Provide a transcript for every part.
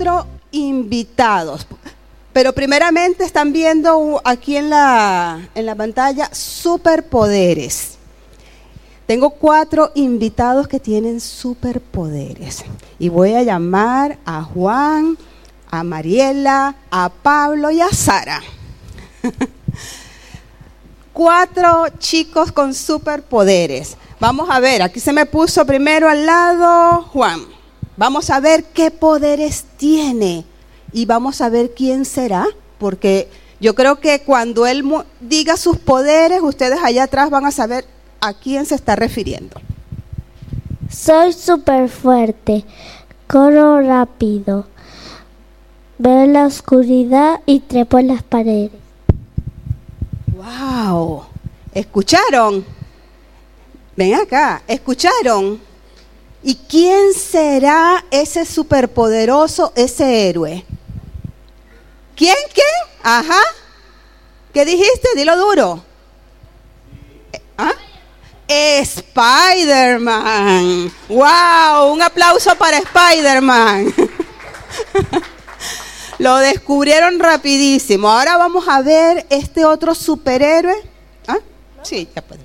cuatro invitados. Pero primeramente están viendo aquí en la, en la pantalla superpoderes. Tengo cuatro invitados que tienen superpoderes. Y voy a llamar a Juan, a Mariela, a Pablo y a Sara. cuatro chicos con superpoderes. Vamos a ver, aquí se me puso primero al lado Juan. Vamos a ver qué poderes tiene y vamos a ver quién será, porque yo creo que cuando él diga sus poderes, ustedes allá atrás van a saber a quién se está refiriendo. Soy súper fuerte, corro rápido, veo la oscuridad y trepo en las paredes. ¡Wow! ¿Escucharon? Ven acá, ¿escucharon? ¿Y quién será ese superpoderoso, ese héroe? ¿Quién? ¿Quién? Ajá. ¿Qué dijiste? Dilo duro. ¿Ah? Spider-Man. ¡Wow! Un aplauso para Spider-Man. Lo descubrieron rapidísimo. Ahora vamos a ver este otro superhéroe. ¿Ah? Sí, ya puedo.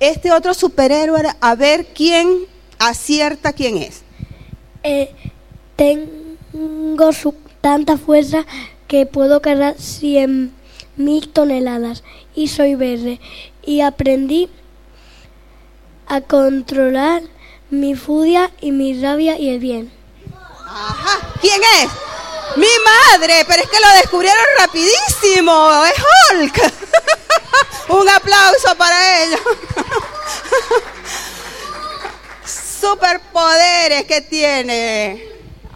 Este otro superhéroe, a ver quién acierta quién es. Eh, tengo su, tanta fuerza que puedo cargar 100 mil toneladas y soy verde y aprendí a controlar mi furia y mi rabia y el bien. Ajá, ¿quién es? Mi madre, pero es que lo descubrieron rapidísimo, es Hulk. Un aplauso para ellos. Superpoderes que tiene.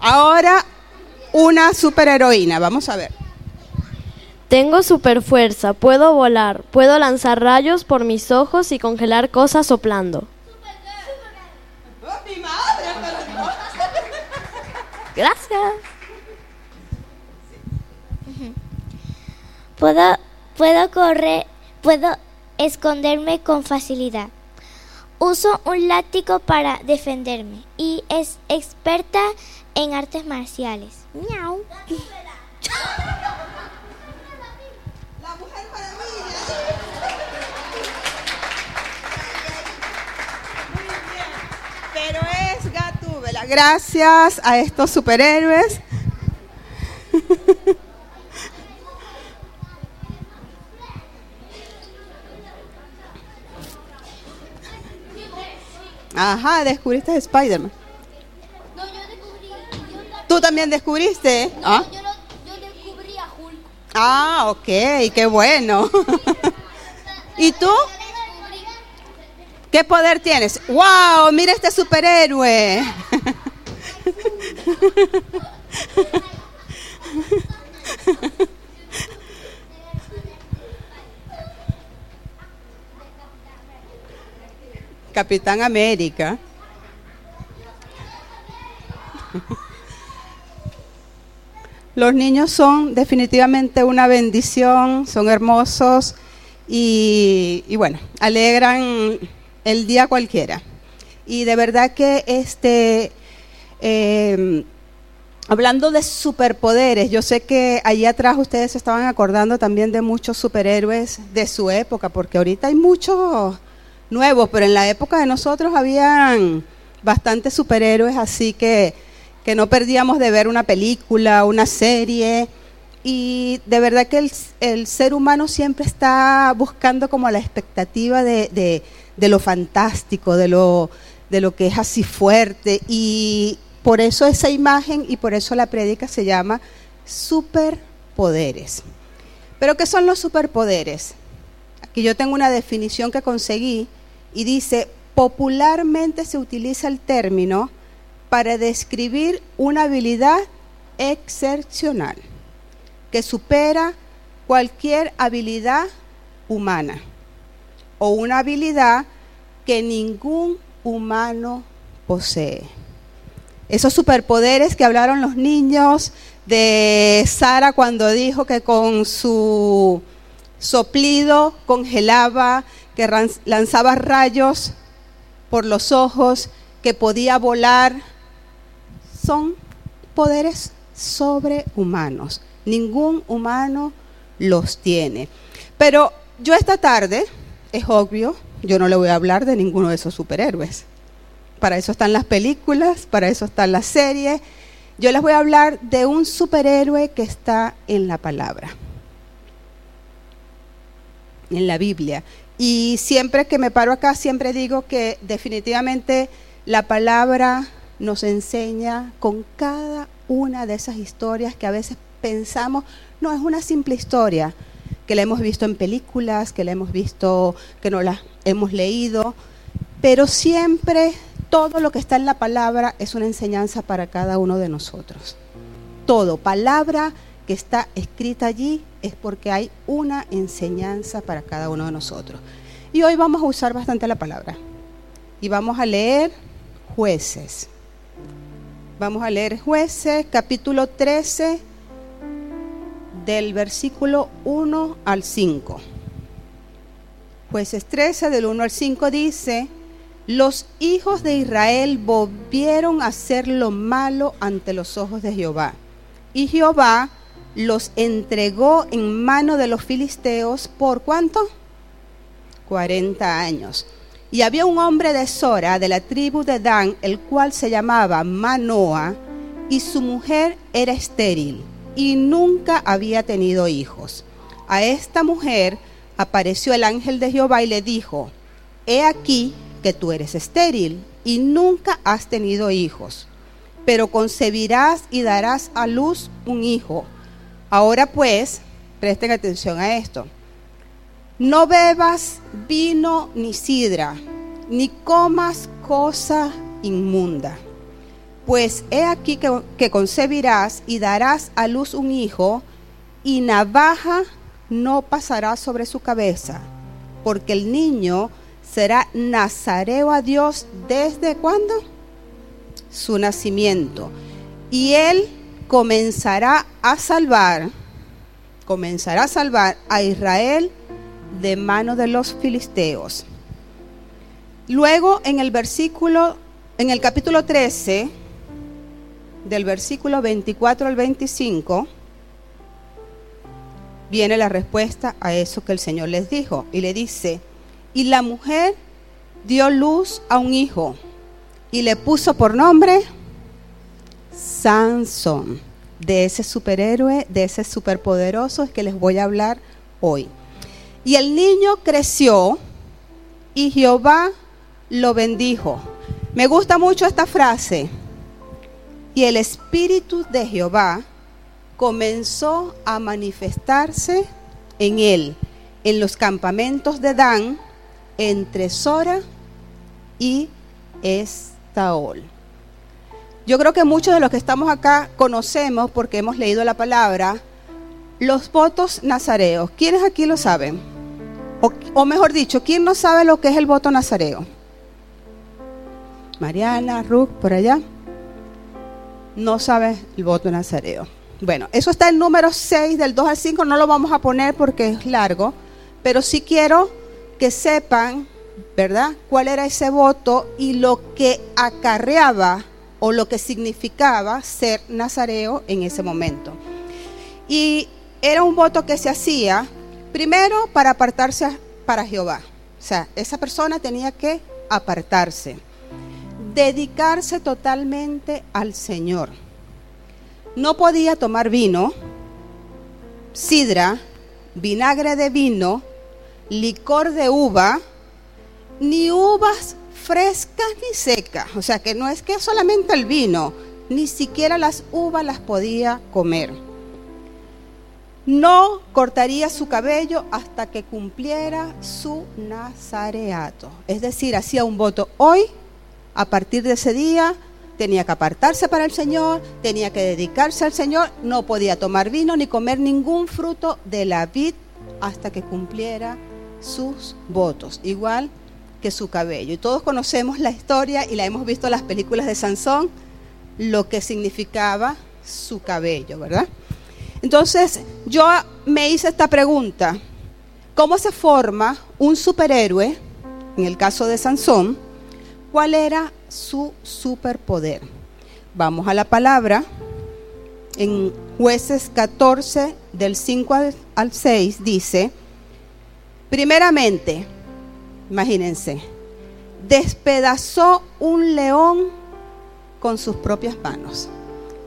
Ahora una superheroína, vamos a ver. Tengo super fuerza, puedo volar, puedo lanzar rayos por mis ojos y congelar cosas soplando. Gracias. Puedo, puedo correr, puedo esconderme con facilidad. Uso un látigo para defenderme y es experta en artes marciales. Miau. Pero es Gatúbela. Gracias a estos superhéroes. Ajá, descubriste a Spider-Man. No, yo descubrí. ¿Tú también descubriste? No, ¿Ah? yo, yo descubrí a Hulk. Ah, ok, qué bueno. ¿Y tú? ¿Qué poder tienes? ¡Wow! Mira este superhéroe. Capitán América. Los niños son definitivamente una bendición, son hermosos y, bueno, alegran el día cualquiera. Y de verdad que este, em, hablando de superpoderes, yo sé que allí atrás ustedes se estaban acordando también de muchos superhéroes de su época, porque ahorita hay muchos nuevos, pero en la época de nosotros habían bastantes superhéroes, así que, que no perdíamos de ver una película, una serie. Y de verdad que el, ser humano siempre está buscando como la expectativa de, lo fantástico, de lo, de lo que es así fuerte. Y por eso esa imagen y por eso la prédica se llama superpoderes. Pero ¿qué son los superpoderes? Aquí yo tengo una definición que conseguí y dice, popularmente se utiliza el término para describir una habilidad excepcional que supera cualquier habilidad humana o una habilidad que ningún humano posee. Esos superpoderes que hablaron los niños de Sara cuando dijo que con su soplido congelaba que lanzaba rayos por los ojos, que podía volar, son poderes sobrehumanos. Ningún humano los tiene. Pero yo esta tarde, es obvio, yo no le voy a hablar de ninguno de esos superhéroes. Para eso están las películas, para eso están las series. Yo les voy a hablar de un superhéroe que está en la palabra, en la Biblia. Y siempre que me paro acá, siempre digo que definitivamente la palabra nos enseña con cada una de esas historias que a veces pensamos, no, es una simple historia, que la hemos visto en películas, que la hemos visto, que no la hemos leído, pero siempre todo lo que está en la palabra es una enseñanza para cada uno de nosotros. Todo, palabra que está escrita allí es porque hay una enseñanza para cada uno de nosotros. Y hoy vamos a usar bastante la palabra. Y vamos a leer jueces. Vamos a leer jueces, capítulo 13, del versículo 1 al 5. Jueces 13, del 1 al 5 dice, los hijos de Israel volvieron a hacer lo malo ante los ojos de Jehová. Y Jehová los entregó en mano de los filisteos por cuánto? 40 años. Y había un hombre de Sora, de la tribu de Dan, el cual se llamaba Manoa, y su mujer era estéril, y nunca había tenido hijos. A esta mujer apareció el ángel de Jehová y le dijo, He aquí que tú eres estéril y nunca has tenido hijos, pero concebirás y darás a luz un hijo. Ahora pues, presten atención a esto. No bebas vino ni sidra, ni comas cosa inmunda. Pues he aquí que, concebirás y darás a luz un hijo, y navaja no pasará sobre su cabeza, porque el niño será nazareo a Dios desde cuándo? Su nacimiento. Y él comenzará a salvar, comenzará a salvar a Israel de mano de los filisteos. Luego en el versículo, en el capítulo 13, del versículo 24 al 25, viene la respuesta a eso que el Señor les dijo. Y le dice, y la mujer dio luz a un hijo y le puso por nombre Sansón, de ese superhéroe, de ese superpoderoso que les voy a hablar hoy. Y el niño creció y Jehová lo bendijo. Me gusta mucho esta frase. Y el espíritu de Jehová comenzó a manifestarse en él, en los campamentos de Dan, entre Sora y Estaol. Yo creo que muchos de los que estamos acá conocemos, porque hemos leído la palabra, los votos nazareos. ¿Quiénes aquí lo saben? O, o, mejor dicho, ¿quién no sabe lo que es el voto nazareo? Mariana, Ruth, por allá. No sabe el voto nazareo. Bueno, eso está en número 6, del 2 al 5, no lo vamos a poner porque es largo, pero sí quiero que sepan, ¿verdad?, cuál era ese voto y lo que acarreaba o lo que significaba ser nazareo en ese momento. Y era un voto que se hacía primero para apartarse para Jehová. O sea, esa persona tenía que apartarse, dedicarse totalmente al Señor. No podía tomar vino, sidra, vinagre de vino, licor de uva, ni uvas frescas ni secas. O sea que no es que solamente el vino, ni siquiera las uvas las podía comer. No cortaría su cabello hasta que cumpliera su nazareato. Es decir, hacía un voto hoy, a partir de ese día tenía que apartarse para el Señor, tenía que dedicarse al Señor, no podía tomar vino ni comer ningún fruto de la vid hasta que cumpliera sus votos, igual su cabello. Y todos conocemos la historia y la hemos visto en las películas de Sansón, lo que significaba su cabello, ¿verdad? Entonces yo me hice esta pregunta, ¿cómo se forma un superhéroe? En el caso de Sansón, ¿cuál era su superpoder? Vamos a la palabra en jueces 14 del 5 al 6 dice, primeramente, imagínense, despedazó un león con sus propias manos.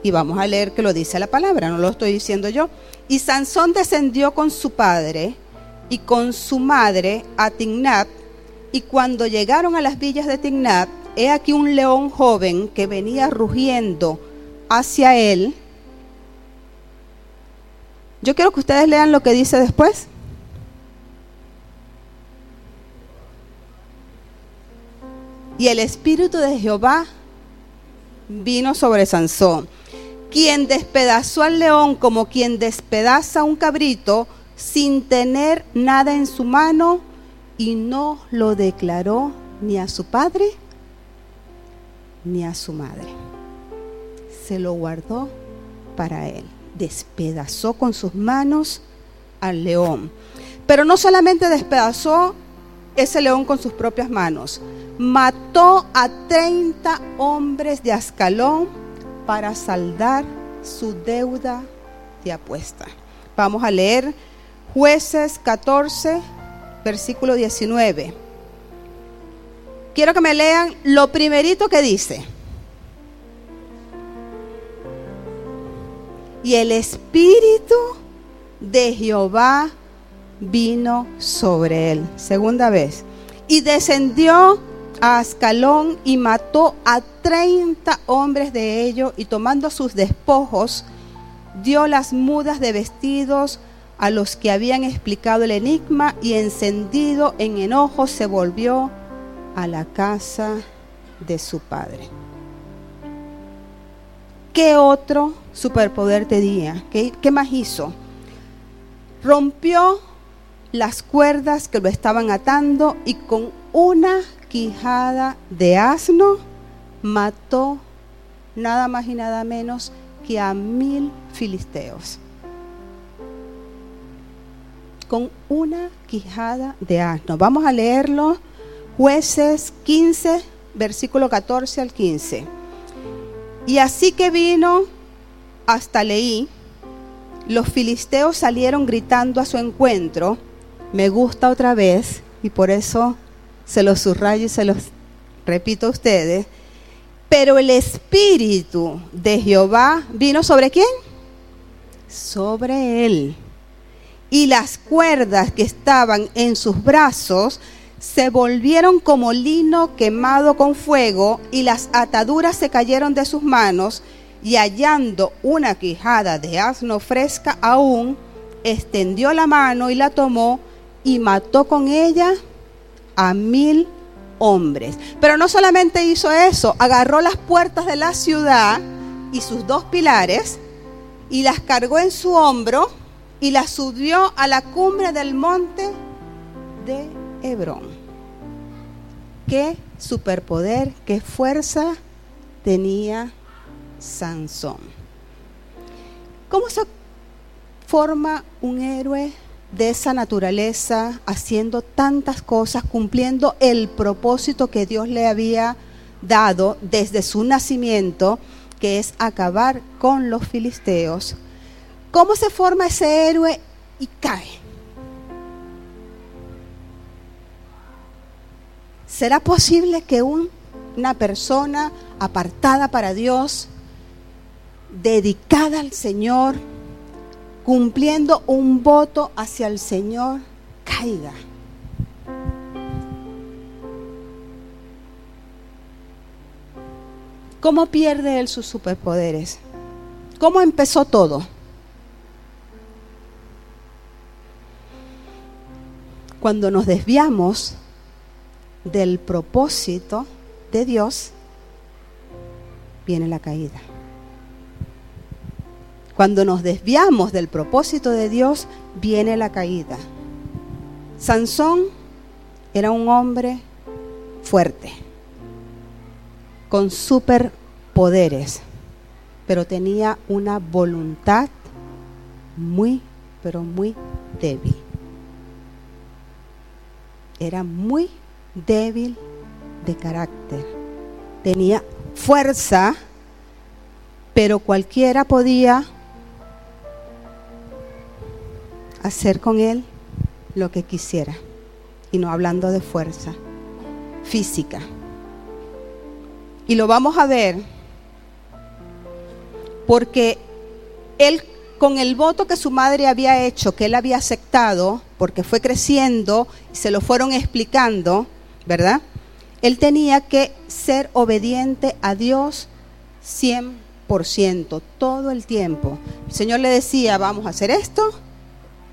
Y vamos a leer que lo dice la palabra, no lo estoy diciendo yo. Y Sansón descendió con su padre y con su madre a Tignat, y cuando llegaron a las villas de Tignat, he aquí un león joven que venía rugiendo hacia él. Yo quiero que ustedes lean lo que dice después. Y el espíritu de Jehová vino sobre Sansón, quien despedazó al león como quien despedaza un cabrito sin tener nada en su mano y no lo declaró ni a su padre ni a su madre. Se lo guardó para él. Despedazó con sus manos al león. Pero no solamente despedazó ese león con sus propias manos, mató a 30 hombres de Ascalón para saldar su deuda de apuesta. Vamos a leer jueces 14, versículo 19. Quiero que me lean lo primerito que dice. Y el Espíritu de Jehová vino sobre él. Segunda vez. Y descendió a Ascalón y mató a treinta hombres de ellos y tomando sus despojos, dio las mudas de vestidos a los que habían explicado el enigma y encendido en enojo se volvió a la casa de su padre. ¿Qué otro superpoder tenía? ¿Qué, qué más hizo? Rompió las cuerdas que lo estaban atando y con una quijada de asno mató nada más y nada menos que a mil filisteos. Con una quijada de asno. Vamos a leerlo. Jueces 15, versículo 14 al 15. Y así que vino hasta Leí, los filisteos salieron gritando a su encuentro me gusta otra vez, y por eso se los subrayo y se los repito a ustedes, pero el Espíritu de Jehová vino sobre quién? Sobre él. Y las cuerdas que estaban en sus brazos se volvieron como lino quemado con fuego y las ataduras se cayeron de sus manos y hallando una quijada de asno fresca aún, extendió la mano y la tomó y mató con ella a mil hombres. Pero no solamente hizo eso, agarró las puertas de la ciudad y sus dos pilares y las cargó en su hombro y las subió a la cumbre del monte de Hebrón. Qué superpoder, qué fuerza tenía Sansón. ¿Cómo se forma un héroe de esa naturaleza, haciendo tantas cosas, cumpliendo el propósito que Dios le había dado desde su nacimiento, que es acabar con los filisteos. ¿Cómo se forma ese héroe y cae? ¿Será posible que una persona apartada para Dios, dedicada al Señor, cumpliendo un voto hacia el Señor, caiga. ¿Cómo pierde él sus superpoderes? ¿Cómo empezó todo? Cuando nos desviamos del propósito de Dios, viene la caída. Cuando nos desviamos del propósito de Dios, viene la caída. Sansón era un hombre fuerte, con superpoderes, pero tenía una voluntad muy, pero muy débil. Era muy débil de carácter. Tenía fuerza, pero cualquiera podía hacer con él lo que quisiera. Y no hablando de fuerza física. Y lo vamos a ver porque él con el voto que su madre había hecho, que él había aceptado, porque fue creciendo y se lo fueron explicando, ¿verdad? Él tenía que ser obediente a Dios 100%, todo el tiempo. El Señor le decía, vamos a hacer esto,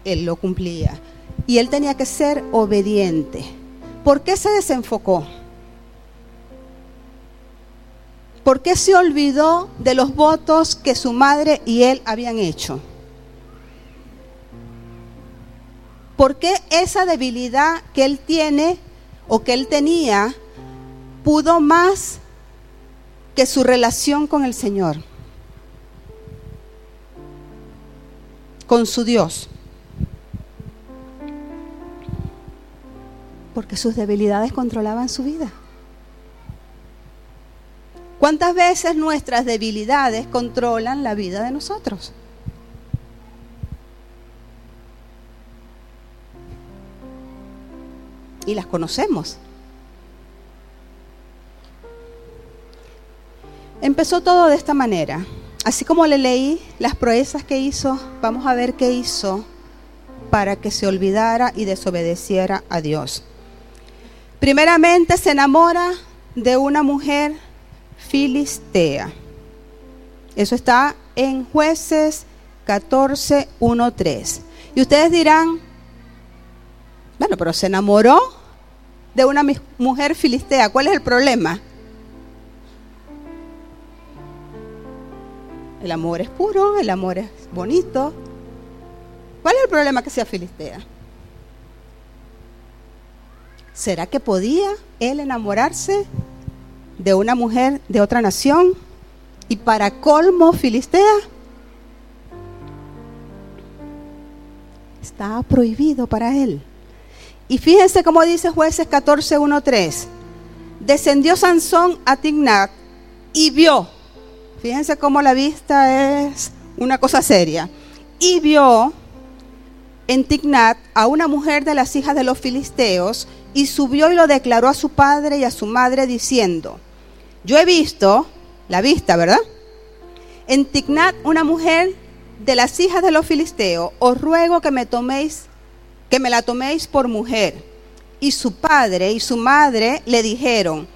él lo cumplía. Y él tenía que ser obediente. ¿Por qué se desenfocó? ¿Por qué se olvidó de los votos que su madre y él habían hecho? ¿Por qué esa debilidad que él tiene o que él tenía pudo más que su relación con el Señor? Con su Dios. Porque sus debilidades controlaban su vida. ¿Cuántas veces nuestras debilidades controlan la vida de nosotros? Y las conocemos. Empezó todo de esta manera. Así como le leí las proezas que hizo, vamos a ver qué hizo para que se olvidara y desobedeciera a Dios. Primeramente se enamora de una mujer filistea. Eso está en jueces 14, 1, 3. Y ustedes dirán, bueno, pero se enamoró de una mujer filistea. ¿Cuál es el problema? El amor es puro, el amor es bonito. ¿Cuál es el problema que sea filistea? ¿Será que podía él enamorarse de una mujer de otra nación y para colmo filistea. Estaba prohibido para él. Y fíjense cómo dice jueces 14, 1, 3. Descendió Sansón a Tignat y vio. Fíjense cómo la vista es una cosa seria. Y vio en Tignat a una mujer de las hijas de los filisteos y subió y lo declaró a su padre y a su madre diciendo, yo he visto, la vista, ¿verdad? En Tignat, una mujer de las hijas de los filisteos, os ruego que me toméis, que me la toméis por mujer. Y su padre y su madre le dijeron,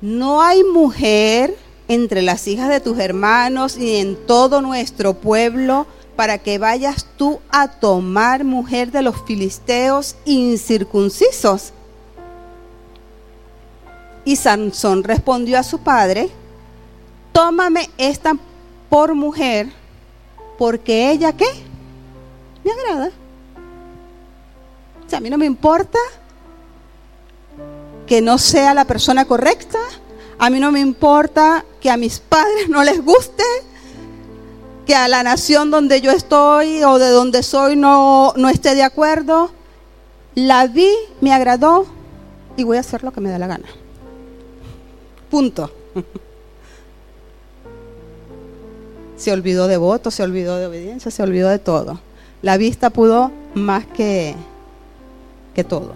no hay mujer entre las hijas de tus hermanos y en todo nuestro pueblo para que vayas tú a tomar mujer de los filisteos incircuncisos. Y Sansón respondió a su padre, tómame esta por mujer, porque ella qué? Me agrada. A mí no me importa que no sea la persona correcta, a mí no me importa que a mis padres no les guste, que a la nación donde yo estoy o de donde soy no, no esté de acuerdo. La vi, me agradó y voy a hacer lo que me da la gana. Punto. Se olvidó de voto, se olvidó de obediencia, se olvidó de todo. La vista pudo más que, que todo.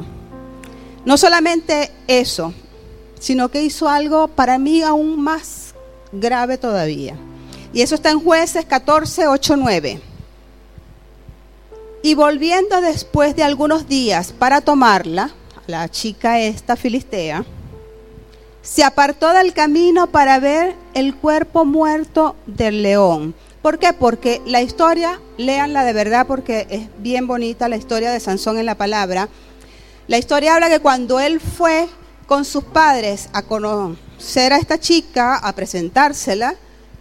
No solamente eso, sino que hizo algo para mí aún más grave todavía. Y eso está en jueces 14, 8, 9. Y volviendo después de algunos días para tomarla, la chica esta filistea, se apartó del camino para ver el cuerpo muerto del león. ¿Por qué? Porque la historia, léanla de verdad porque es bien bonita la historia de Sansón en la palabra. La historia habla que cuando él fue con sus padres a conocer a esta chica, a presentársela,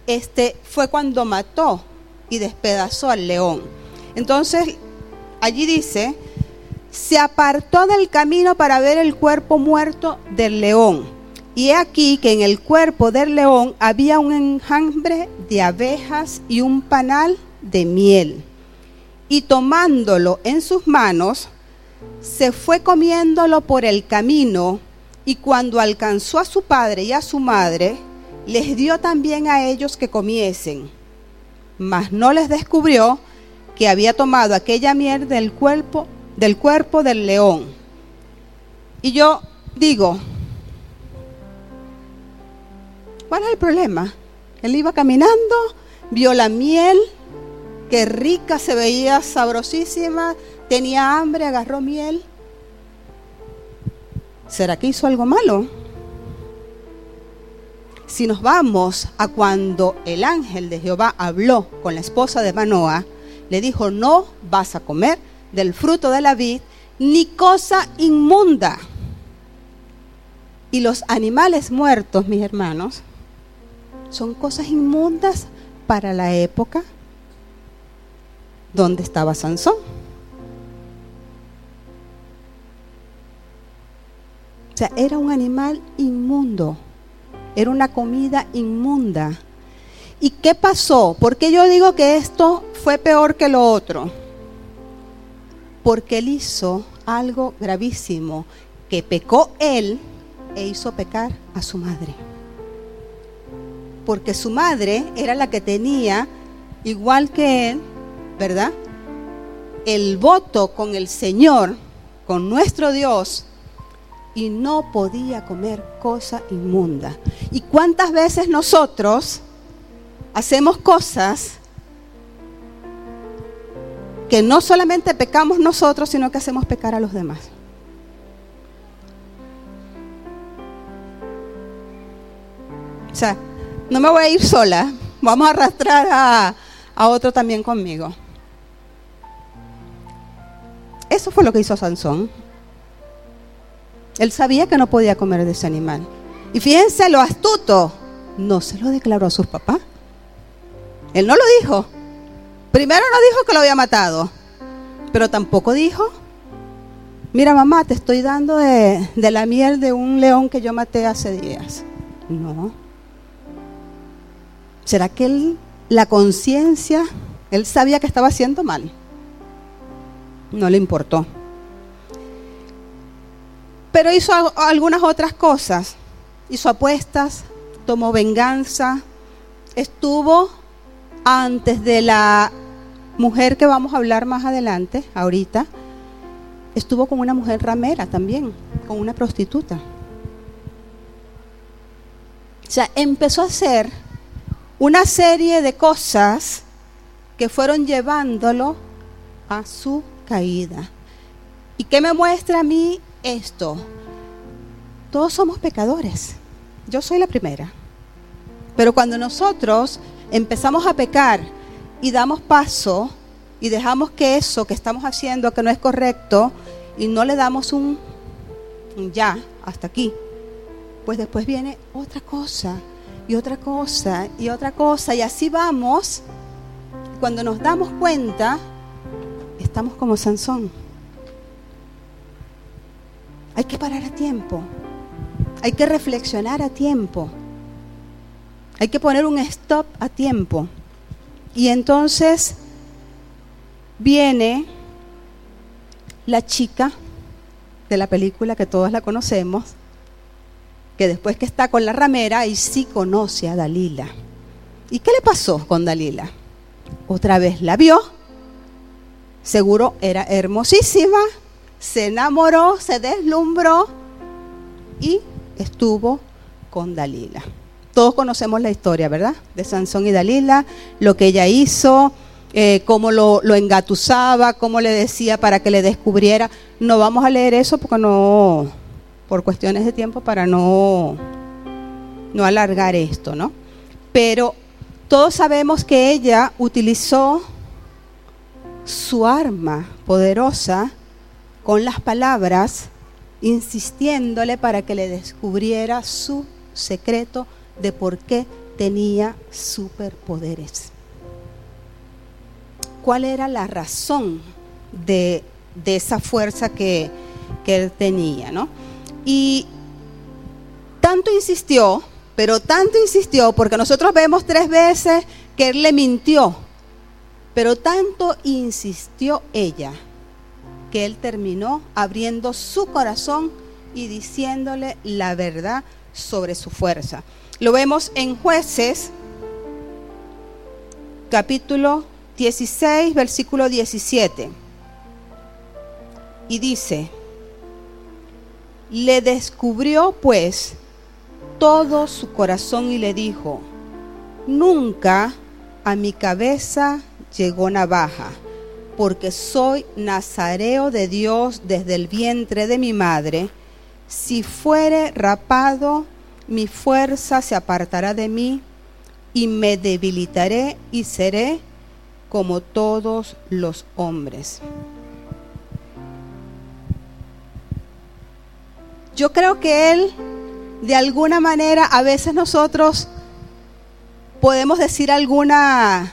este fue cuando mató y despedazó al león. Entonces, allí dice, se apartó del camino para ver el cuerpo muerto del león. Y he aquí que en el cuerpo del león había un enjambre de abejas y un panal de miel. Y tomándolo en sus manos, se fue comiéndolo por el camino, y cuando alcanzó a su padre y a su madre, les dio también a ellos que comiesen. Mas no les descubrió que había tomado aquella miel del cuerpo del cuerpo del león. Y yo digo, ¿cuál es el problema? Él iba caminando, vio la miel, que rica se veía, sabrosísima, tenía hambre, agarró miel. ¿Será que hizo algo malo? Si nos vamos a cuando el ángel de Jehová habló con la esposa de Manoah, le dijo, no vas a comer del fruto de la vid, ni cosa inmunda. Y los animales muertos, mis hermanos, son cosas inmundas para la época donde estaba Sansón. O sea, era un animal inmundo, era una comida inmunda. ¿Y qué pasó? ¿Por qué yo digo que esto fue peor que lo otro? Porque él hizo algo gravísimo, que pecó él e hizo pecar a su madre. Porque su madre era la que tenía, igual que él, ¿verdad? El voto con el Señor, con nuestro Dios, y no podía comer cosa inmunda. ¿Y cuántas veces nosotros hacemos cosas que no solamente pecamos nosotros, sino que hacemos pecar a los demás? O sea, no me voy a ir sola, vamos a arrastrar a, a otro también conmigo. Eso fue lo que hizo Sansón. Él sabía que no podía comer de ese animal. Y fíjense lo astuto, no se lo declaró a sus papás. Él no lo dijo. Primero no dijo que lo había matado, pero tampoco dijo, mira mamá, te estoy dando de, de la miel de un león que yo maté hace días. No. ¿Será que él, la conciencia, él sabía que estaba haciendo mal? No le importó. Pero hizo algunas otras cosas. Hizo apuestas, tomó venganza, estuvo antes de la mujer que vamos a hablar más adelante, ahorita, estuvo con una mujer ramera también, con una prostituta. O sea, empezó a hacer una serie de cosas que fueron llevándolo a su caída. ¿Y qué me muestra a mí esto? Todos somos pecadores. Yo soy la primera. Pero cuando nosotros empezamos a pecar y damos paso y dejamos que eso que estamos haciendo, que no es correcto, y no le damos un, un ya, hasta aquí, pues después viene otra cosa y otra cosa y otra cosa, y así vamos. Cuando nos damos cuenta, estamos como Sansón. Hay que parar a tiempo. Hay que reflexionar a tiempo. Hay que poner un stop a tiempo. Y entonces viene la chica de la película que todos la conocemos, que después que está con la ramera, y sí conoce a Dalila. ¿Y qué le pasó con Dalila? Otra vez la vio, seguro era hermosísima, se enamoró, se deslumbró y estuvo con Dalila. Todos conocemos la historia, ¿verdad? De Sansón y Dalila, lo que ella hizo, eh, cómo lo, lo engatusaba, cómo le decía para que le descubriera. No vamos a leer eso porque no, por cuestiones de tiempo, para no, no alargar esto, ¿no? Pero todos sabemos que ella utilizó su arma poderosa con las palabras, insistiéndole para que le descubriera su secreto de por qué tenía superpoderes. ¿Cuál era la razón de, de esa fuerza que, que él tenía? ¿no? Y tanto insistió, pero tanto insistió, porque nosotros vemos tres veces que él le mintió, pero tanto insistió ella que él terminó abriendo su corazón y diciéndole la verdad sobre su fuerza. Lo vemos en jueces capítulo 16, versículo 17. Y dice, le descubrió pues todo su corazón y le dijo, nunca a mi cabeza llegó navaja, porque soy nazareo de Dios desde el vientre de mi madre. Si fuere rapado, mi fuerza se apartará de mí y me debilitaré y seré como todos los hombres. Yo creo que Él, de alguna manera, a veces nosotros podemos decir alguna,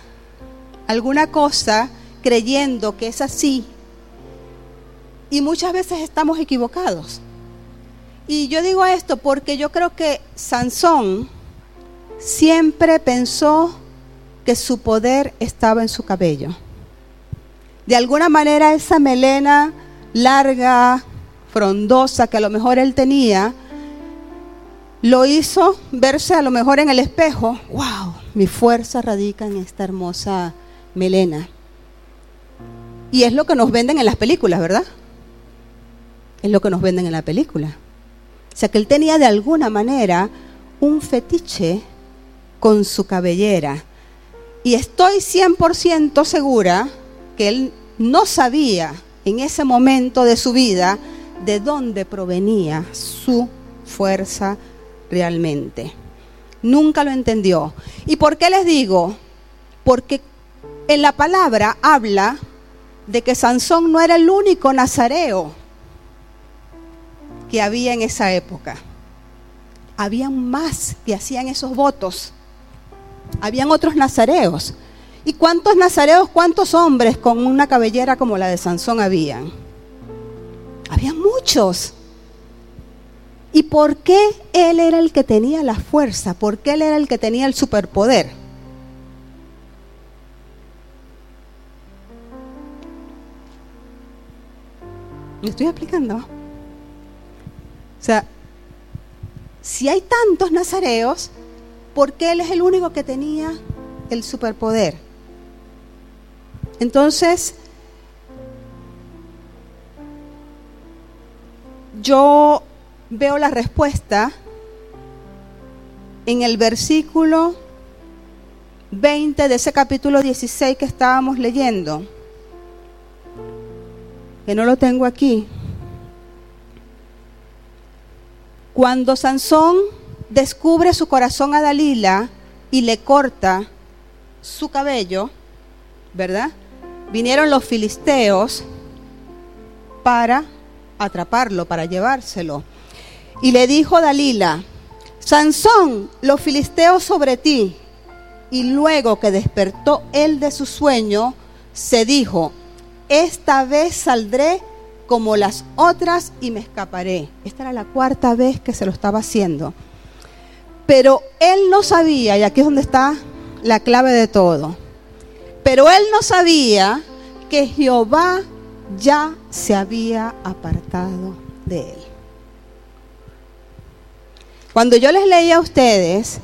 alguna cosa creyendo que es así y muchas veces estamos equivocados. Y yo digo esto porque yo creo que Sansón siempre pensó que su poder estaba en su cabello. De alguna manera esa melena larga, frondosa que a lo mejor él tenía, lo hizo verse a lo mejor en el espejo. ¡Wow! Mi fuerza radica en esta hermosa melena. Y es lo que nos venden en las películas, ¿verdad? Es lo que nos venden en la película. O sea que él tenía de alguna manera un fetiche con su cabellera. Y estoy 100% segura que él no sabía en ese momento de su vida de dónde provenía su fuerza realmente. Nunca lo entendió. ¿Y por qué les digo? Porque en la palabra habla de que Sansón no era el único nazareo que había en esa época. Habían más que hacían esos votos. Habían otros nazareos. ¿Y cuántos nazareos, cuántos hombres con una cabellera como la de Sansón habían? Habían muchos. ¿Y por qué él era el que tenía la fuerza? ¿Por qué él era el que tenía el superpoder? ¿Me estoy explicando? O sea, si hay tantos nazareos, ¿por qué él es el único que tenía el superpoder? Entonces, yo veo la respuesta en el versículo 20 de ese capítulo 16 que estábamos leyendo que no lo tengo aquí. Cuando Sansón descubre su corazón a Dalila y le corta su cabello, ¿verdad? Vinieron los filisteos para atraparlo, para llevárselo. Y le dijo Dalila, Sansón, los filisteos sobre ti. Y luego que despertó él de su sueño, se dijo, esta vez saldré como las otras y me escaparé. Esta era la cuarta vez que se lo estaba haciendo. Pero él no sabía, y aquí es donde está la clave de todo, pero él no sabía que Jehová ya se había apartado de él. Cuando yo les leía a ustedes,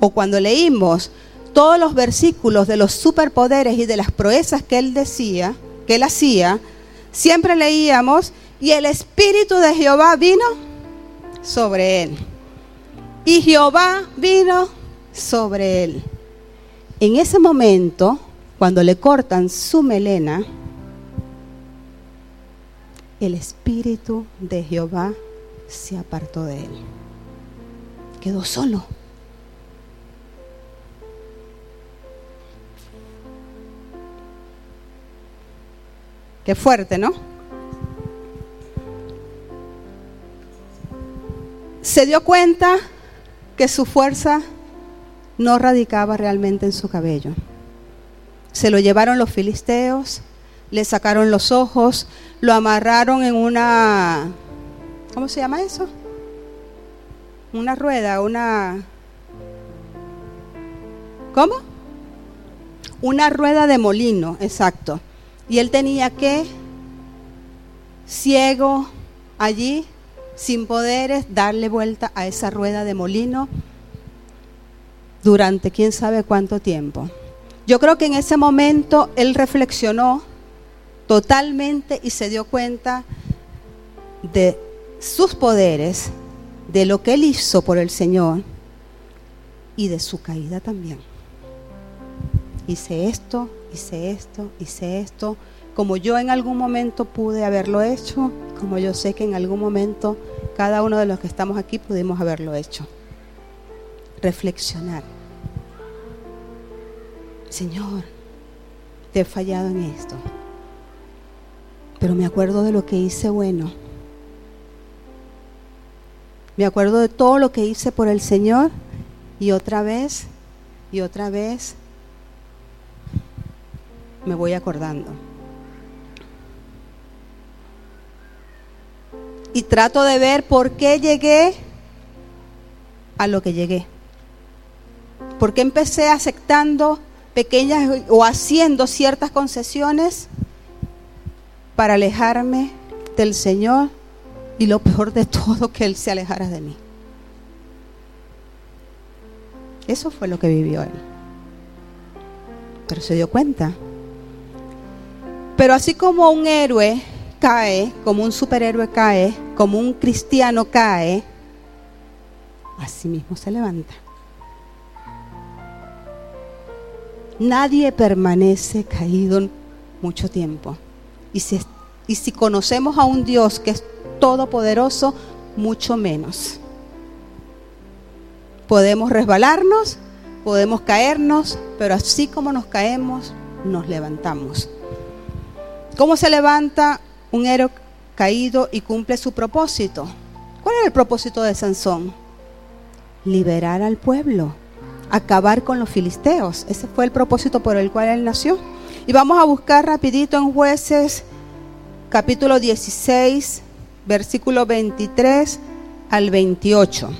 o cuando leímos todos los versículos de los superpoderes y de las proezas que él decía, que él hacía, siempre leíamos, y el Espíritu de Jehová vino sobre él. Y Jehová vino sobre él. En ese momento, cuando le cortan su melena, el Espíritu de Jehová se apartó de él. Quedó solo. Qué fuerte, ¿no? Se dio cuenta que su fuerza no radicaba realmente en su cabello. Se lo llevaron los filisteos, le sacaron los ojos, lo amarraron en una, ¿cómo se llama eso? Una rueda, una... ¿Cómo? Una rueda de molino, exacto. Y él tenía que, ciego allí, sin poderes, darle vuelta a esa rueda de molino durante quién sabe cuánto tiempo. Yo creo que en ese momento él reflexionó totalmente y se dio cuenta de sus poderes, de lo que él hizo por el Señor y de su caída también. Hice esto, hice esto, hice esto, como yo en algún momento pude haberlo hecho, como yo sé que en algún momento cada uno de los que estamos aquí pudimos haberlo hecho. Reflexionar. Señor, te he fallado en esto, pero me acuerdo de lo que hice bueno. Me acuerdo de todo lo que hice por el Señor y otra vez y otra vez me voy acordando. Y trato de ver por qué llegué a lo que llegué. ¿Por qué empecé aceptando pequeñas o haciendo ciertas concesiones para alejarme del Señor y lo peor de todo que Él se alejara de mí? Eso fue lo que vivió Él. Pero se dio cuenta pero así como un héroe cae, como un superhéroe cae, como un cristiano cae, así mismo se levanta. Nadie permanece caído mucho tiempo. Y si, conocemos a un Dios que es todopoderoso, mucho menos. Podemos resbalarnos, podemos caernos, pero así como nos caemos, nos levantamos. ¿Cómo se levanta un héroe caído y cumple su propósito? ¿Cuál era el propósito de Sansón? Liberar al pueblo, acabar con los filisteos. Ese fue el propósito por el cual él nació. Y vamos a buscar rapidito en jueces capítulo 16, versículo 23 al 28.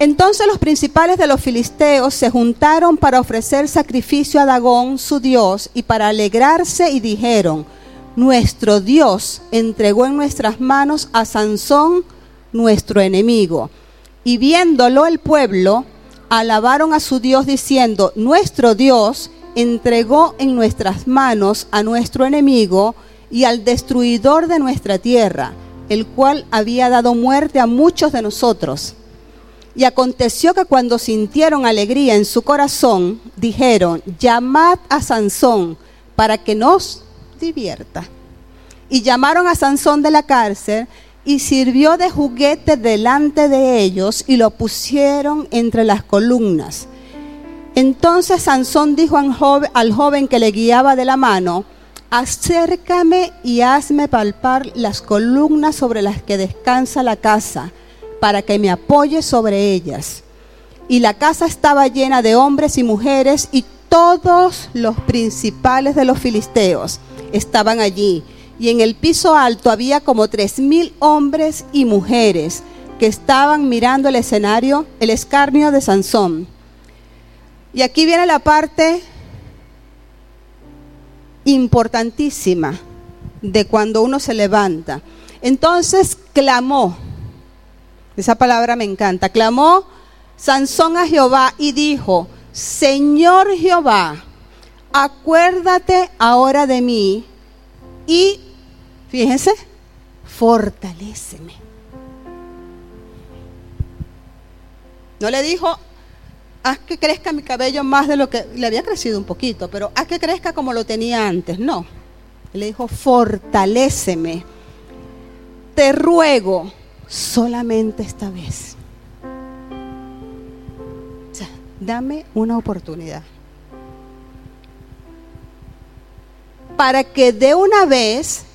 Entonces los principales de los filisteos se juntaron para ofrecer sacrificio a Dagón, su dios, y para alegrarse y dijeron, nuestro Dios entregó en nuestras manos a Sansón, nuestro enemigo. Y viéndolo el pueblo, alabaron a su Dios diciendo, nuestro Dios entregó en nuestras manos a nuestro enemigo y al destruidor de nuestra tierra, el cual había dado muerte a muchos de nosotros. Y aconteció que cuando sintieron alegría en su corazón, dijeron, llamad a Sansón para que nos divierta. Y llamaron a Sansón de la cárcel y sirvió de juguete delante de ellos y lo pusieron entre las columnas. Entonces Sansón dijo al joven, que le guiaba de la mano, acércame y hazme palpar las columnas sobre las que descansa la casa para que me apoye sobre ellas. Y la casa estaba llena de hombres y mujeres y todos los principales de los filisteos estaban allí. Y en el piso alto había como tres mil hombres y mujeres que estaban mirando el escenario, el escarnio de Sansón. Y aquí viene la parte importantísima de cuando uno se levanta. Entonces clamó esa palabra me encanta. Clamó Sansón a Jehová y dijo, Señor Jehová, acuérdate ahora de mí y, fíjense, fortaléceme. No le dijo, haz que crezca mi cabello más de lo que le había crecido un poquito, pero haz que crezca como lo tenía antes. No. Le dijo, fortaléceme. Te ruego solamente esta vez. O sea, dame una oportunidad. Para que de una vez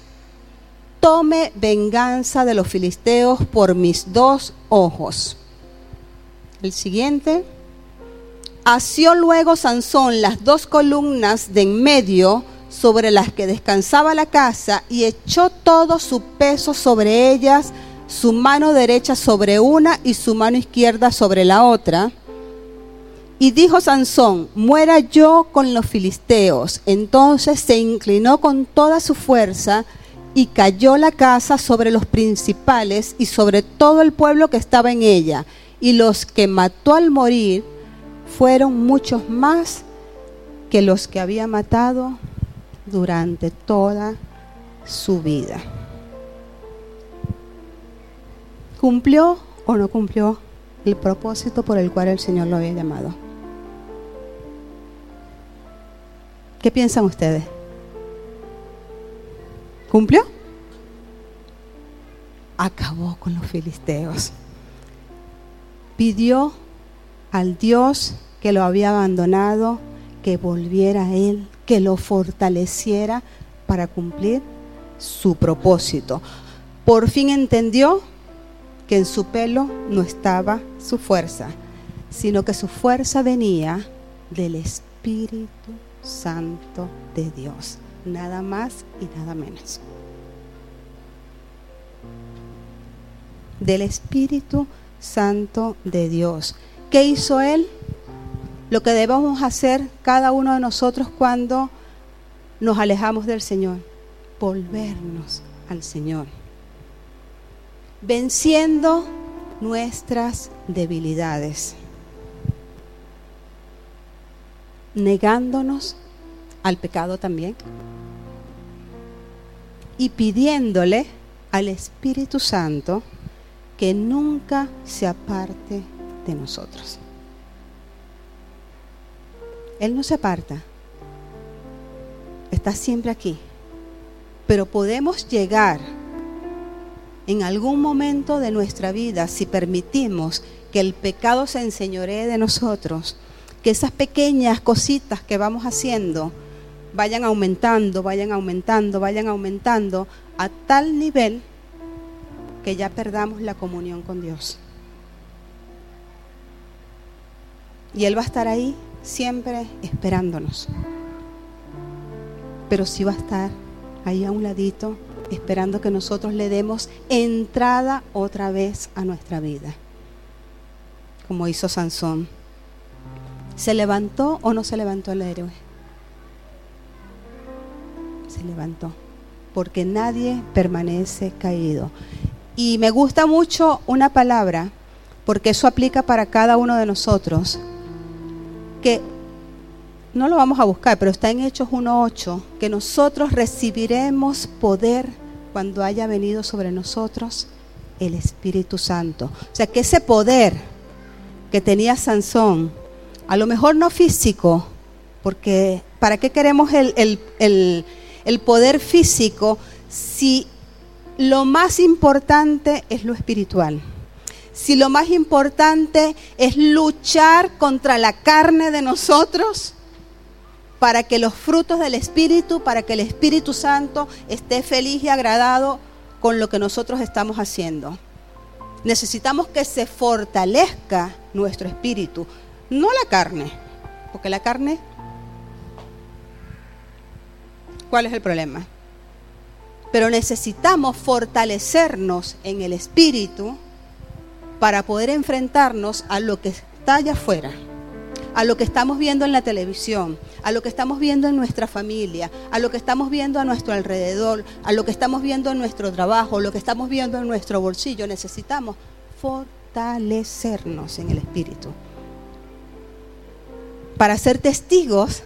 tome venganza de los filisteos por mis dos ojos. El siguiente. Asió luego Sansón las dos columnas de en medio sobre las que descansaba la casa y echó todo su peso sobre ellas su mano derecha sobre una y su mano izquierda sobre la otra. Y dijo Sansón, muera yo con los filisteos. Entonces se inclinó con toda su fuerza y cayó la casa sobre los principales y sobre todo el pueblo que estaba en ella. y los que mató al morir fueron muchos más que los que había matado durante toda su vida. ¿Cumplió o no cumplió el propósito por el cual el Señor lo había llamado? ¿Qué piensan ustedes? ¿Cumplió? Acabó con los filisteos. Pidió al Dios que lo había abandonado que volviera a Él, que lo fortaleciera para cumplir su propósito. Por fin entendió que en su pelo no estaba su fuerza, sino que su fuerza venía del Espíritu Santo de Dios, nada más y nada menos. Del Espíritu Santo de Dios. ¿Qué hizo Él? Lo que debemos hacer cada uno de nosotros cuando nos alejamos del Señor, volvernos al Señor, venciendo nuestras debilidades, negándonos al pecado también y pidiéndole al Espíritu Santo que nunca se aparte de nosotros. Él no se aparta, está siempre aquí, pero podemos llegar en algún momento de nuestra vida si permitimos que el pecado se enseñoree de nosotros, que esas pequeñas cositas que vamos haciendo vayan aumentando, vayan aumentando, vayan aumentando a tal nivel que ya perdamos la comunión con Dios. Y Él va a estar ahí siempre esperándonos. Pero sí va a estar ahí a un ladito esperando que nosotros le demos entrada otra vez a nuestra vida. Como hizo Sansón. ¿Se levantó o no se levantó el héroe? Se levantó. Porque nadie permanece caído. Y me gusta mucho una palabra, porque eso aplica para cada uno de nosotros que no lo vamos a buscar, pero está en Hechos 1.8, que nosotros recibiremos poder cuando haya venido sobre nosotros el Espíritu Santo. O sea, que ese poder que tenía Sansón, a lo mejor no físico, porque ¿para qué queremos el, el poder físico si lo más importante es lo espiritual? si lo más importante es luchar contra la carne de nosotros para que los frutos del Espíritu, para que el Espíritu Santo esté feliz y agradado con lo que nosotros estamos haciendo. Necesitamos que se fortalezca nuestro espíritu, no la carne, porque la carne, ¿cuál es el problema? Pero necesitamos fortalecernos en el espíritu para poder enfrentarnos a lo que está allá afuera, a lo que estamos viendo en la televisión, a lo que estamos viendo en nuestra familia, a lo que estamos viendo a nuestro alrededor, a lo que estamos viendo en nuestro trabajo, lo que estamos viendo en nuestro bolsillo. Necesitamos fortalecernos en el Espíritu para ser testigos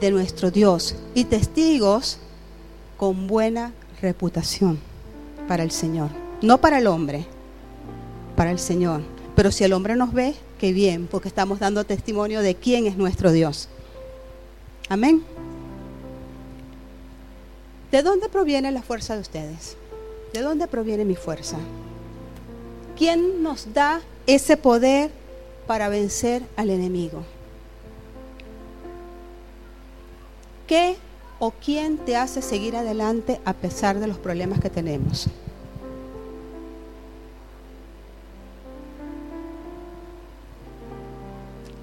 de nuestro Dios y testigos con buena reputación para el Señor no para el hombre, para el Señor. Pero si el hombre nos ve, qué bien, porque estamos dando testimonio de quién es nuestro Dios. Amén. ¿De dónde proviene la fuerza de ustedes? ¿De dónde proviene mi fuerza? ¿Quién nos da ese poder para vencer al enemigo? ¿Qué o quién te hace seguir adelante a pesar de los problemas que tenemos?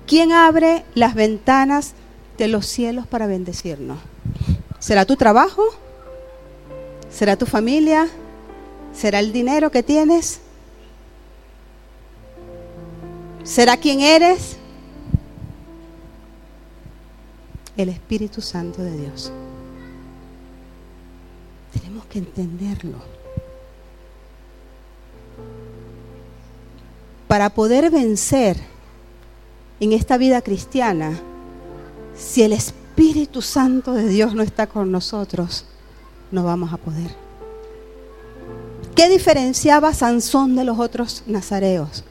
¿Quién abre las ventanas de los cielos para bendecirnos? ¿Será tu trabajo? ¿Será tu familia? ¿Será el dinero que tienes? ¿Será quién eres? El Espíritu Santo de Dios. Tenemos que entenderlo. para poder vencer en esta vida cristiana, si el Espíritu Santo de Dios no está con nosotros, no vamos a poder. ¿Qué diferenciaba Sansón de los otros nazareos?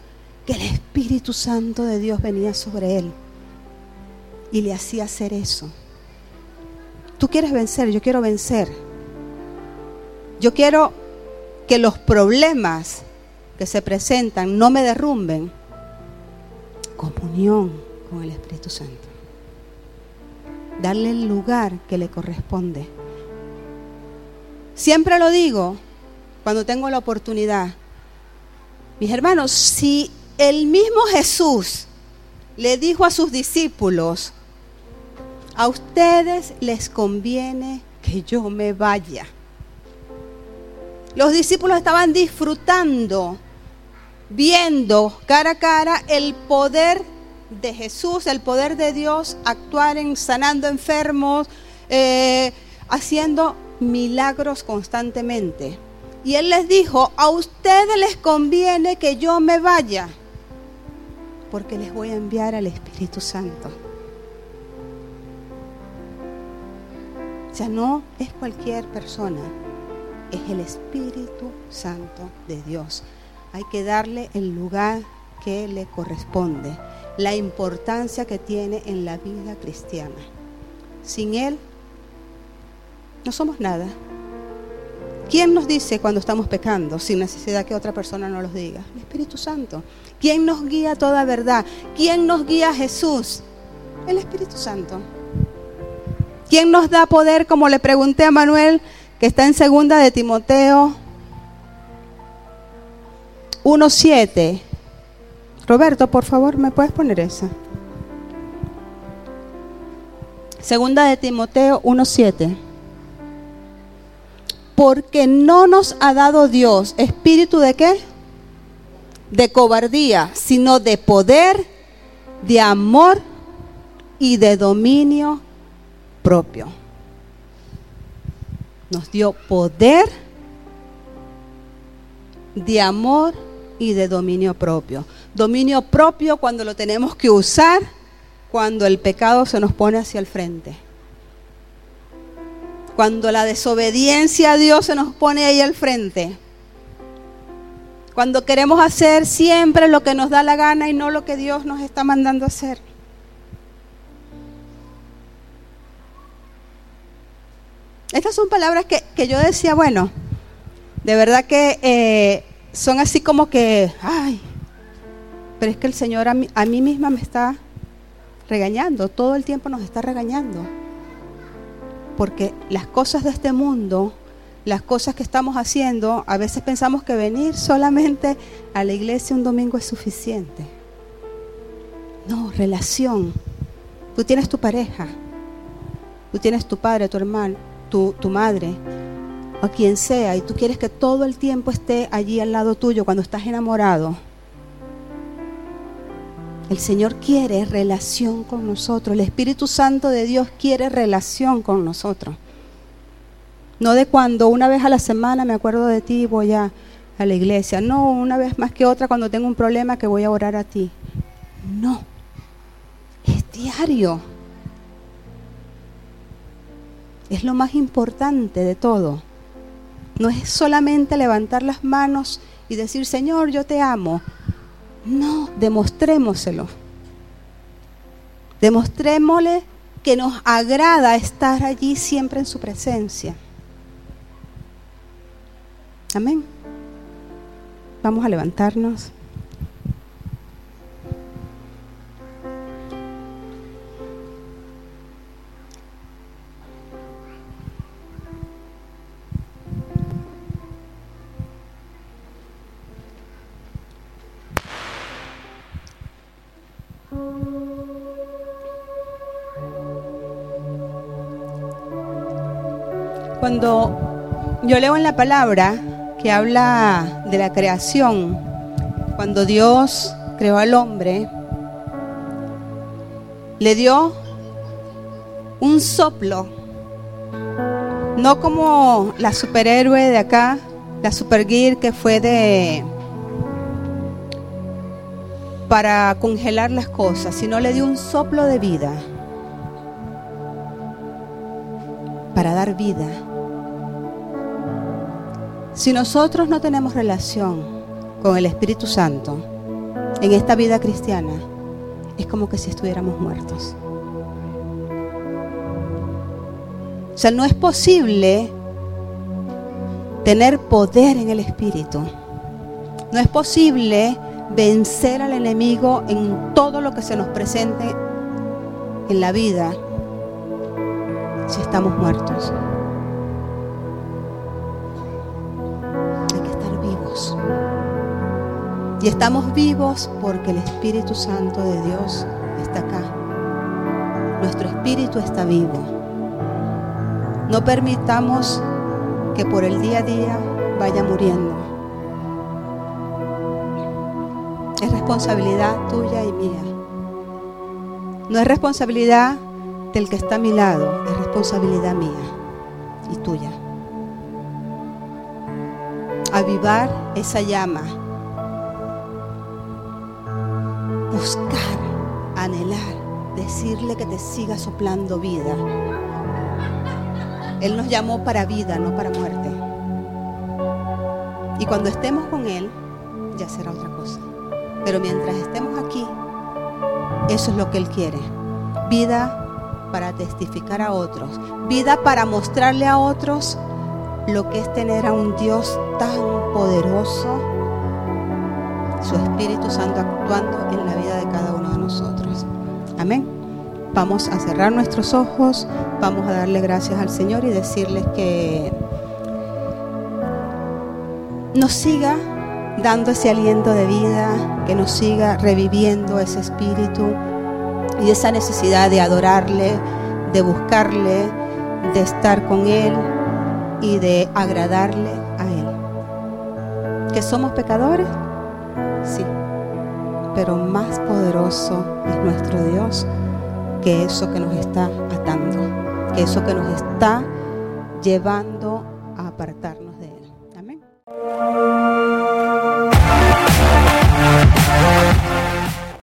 Que el Espíritu Santo de Dios venía sobre él y le hacía hacer eso. Tú quieres vencer, yo quiero vencer. Yo quiero que los problemas que se presentan no me derrumben. Comunión con el Espíritu Santo. Darle el lugar que le corresponde. Siempre lo digo cuando tengo la oportunidad. Mis hermanos, si el mismo Jesús le dijo a sus discípulos, a ustedes les conviene que yo me vaya. Los discípulos estaban disfrutando, viendo cara a cara el poder de Jesús, el poder de Dios, actuar en sanando enfermos, eh, haciendo milagros constantemente. Y Él les dijo, a ustedes les conviene que yo me vaya, porque les voy a enviar al Espíritu Santo. Sea, no es cualquier persona, es el Espíritu Santo de Dios. Hay que darle el lugar que le corresponde, la importancia que tiene en la vida cristiana. Sin Él no somos nada. ¿Quién nos dice cuando estamos pecando sin necesidad que otra persona nos lo diga? El Espíritu Santo. ¿Quién nos guía a toda verdad? ¿Quién nos guía a Jesús? El Espíritu Santo. ¿Quién nos da poder? Como le pregunté a Manuel, que está en segunda de Timoteo 1.7. Roberto, por favor, ¿me puedes poner esa? Segunda de Timoteo 1.7. Porque no nos ha dado Dios espíritu de qué? De cobardía, sino de poder, de amor y de dominio propio. Nos dio poder de amor y de dominio propio. Dominio propio cuando lo tenemos que usar, cuando el pecado se nos pone hacia el frente. Cuando la desobediencia a Dios se nos pone ahí al frente. Cuando queremos hacer siempre lo que nos da la gana y no lo que Dios nos está mandando hacer. Estas son palabras que, yo decía, bueno, de verdad que eh, son así como que, ay, pero es que el Señor a mí, a mí misma me está regañando, todo el tiempo nos está regañando. Porque las cosas de este mundo, las cosas que estamos haciendo, a veces pensamos que venir solamente a la iglesia un domingo es suficiente. No, relación. Tú tienes tu pareja, tú tienes tu padre, tu hermano, tu, madre o quien sea y tú quieres que todo el tiempo esté allí al lado tuyo cuando estás enamorado, el Señor quiere relación con nosotros. El Espíritu Santo de Dios quiere relación con nosotros. No de cuando una vez a la semana me acuerdo de ti y voy a, a la iglesia. No, una vez más que otra cuando tengo un problema que voy a orar a ti. No. Es diario es lo más importante de todo. No es solamente levantar las manos y decir, Señor, yo te amo. No, demostrémoselo. Demostrémosle que nos agrada estar allí siempre en su presencia. Amén. Vamos a levantarnos. Cuando yo leo en la palabra que habla de la creación, cuando Dios creó al hombre, le dio un soplo, no como la superhéroe de acá, la supergear que fue de para congelar las cosas, sino le dio un soplo de vida para dar vida. Si nosotros no tenemos relación con el Espíritu Santo en esta vida cristiana, es como que si estuviéramos muertos. O sea, no es posible tener poder en el Espíritu. No es posible vencer al enemigo en todo lo que se nos presente en la vida si estamos muertos. Hay que estar vivos. Y estamos vivos porque el Espíritu Santo de Dios está acá. Nuestro espíritu está vivo. No permitamos que por el día a día vaya muriendo. Responsabilidad tuya y mía. No es responsabilidad del que está a mi lado, es responsabilidad mía y tuya. Avivar esa llama. Buscar, anhelar, decirle que te siga soplando vida. Él nos llamó para vida, no para muerte. Y cuando estemos con Él, ya será otra cosa. Pero mientras estemos aquí, eso es lo que Él quiere. Vida para testificar a otros, vida para mostrarle a otros lo que es tener a un Dios tan poderoso, su Espíritu Santo actuando en la vida de cada uno de nosotros. Amén. Vamos a cerrar nuestros ojos, vamos a darle gracias al Señor y decirles que nos siga dando ese aliento de vida, que nos siga reviviendo ese espíritu y esa necesidad de adorarle, de buscarle, de estar con Él y de agradarle a Él. ¿Que somos pecadores? Sí, pero más poderoso es nuestro Dios que eso que nos está atando, que eso que nos está llevando a apartar.